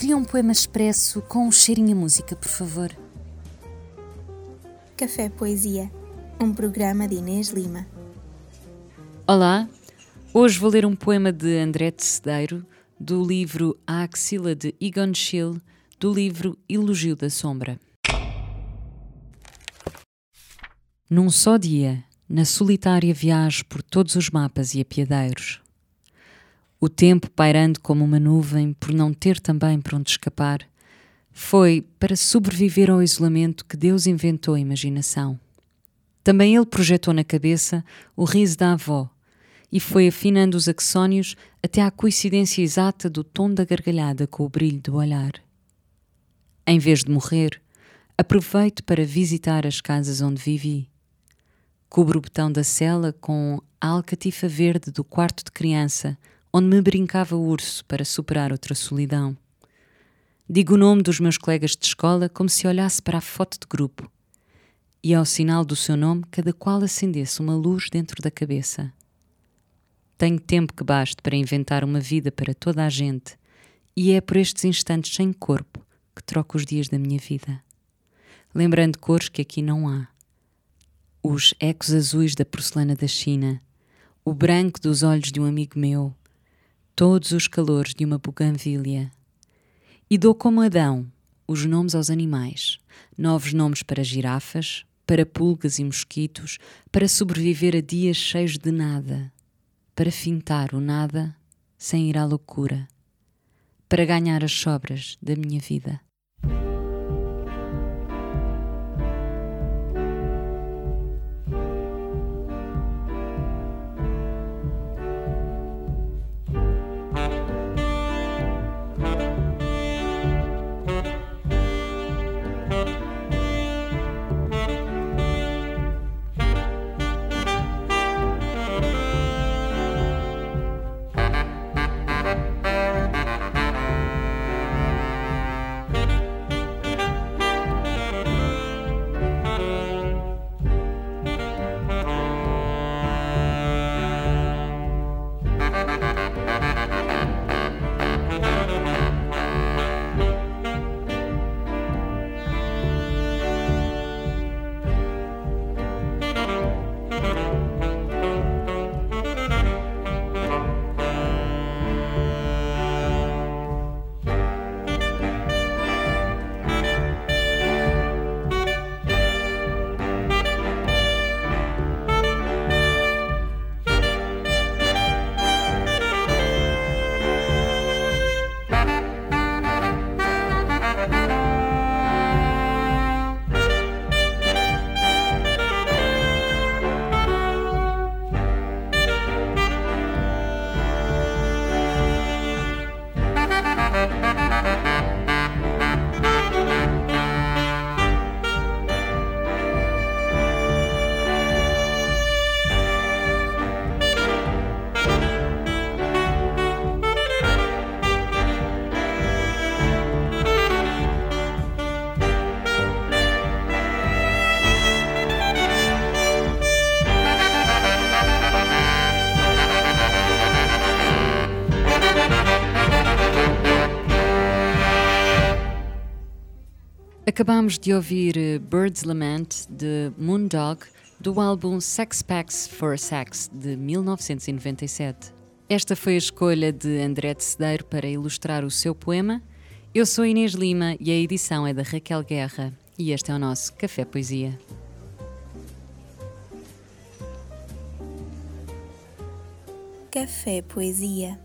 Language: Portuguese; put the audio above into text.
Cria um poema expresso com um cheirinho a música, por favor. Café Poesia, um programa de Inês Lima. Olá, hoje vou ler um poema de André Cedeiro, do livro A Axila de Egon Schiele, do livro Elogio da Sombra. Num só dia, na solitária viagem por todos os mapas e apiadeiros, o tempo pairando como uma nuvem por não ter também para onde escapar, foi para sobreviver ao isolamento que Deus inventou a imaginação. Também ele projetou na cabeça o riso da avó e foi afinando os axónios até à coincidência exata do tom da gargalhada com o brilho do olhar. Em vez de morrer, aproveito para visitar as casas onde vivi. Cubro o botão da cela com a alcatifa verde do quarto de criança onde me brincava o urso para superar outra solidão. Digo o nome dos meus colegas de escola como se olhasse para a foto de grupo. E ao sinal do seu nome, cada qual acendesse uma luz dentro da cabeça. Tenho tempo que baste para inventar uma vida para toda a gente, e é por estes instantes sem corpo que troco os dias da minha vida. Lembrando cores que aqui não há. Os ecos azuis da porcelana da China, o branco dos olhos de um amigo meu, todos os calores de uma buganvília. E dou como Adão os nomes aos animais, novos nomes para girafas, para pulgas e mosquitos, para sobreviver a dias cheios de nada, para fintar o nada sem ir à loucura, para ganhar as sobras da minha vida. Acabámos de ouvir eh, Bird's Lament de Moondog do álbum Sex Packs for Sex de 1997. Esta foi a escolha de André de Cedeiro para ilustrar o seu poema. Eu sou Inês Lima e a edição é da Raquel Guerra e este é o nosso Café Poesia. Café Poesia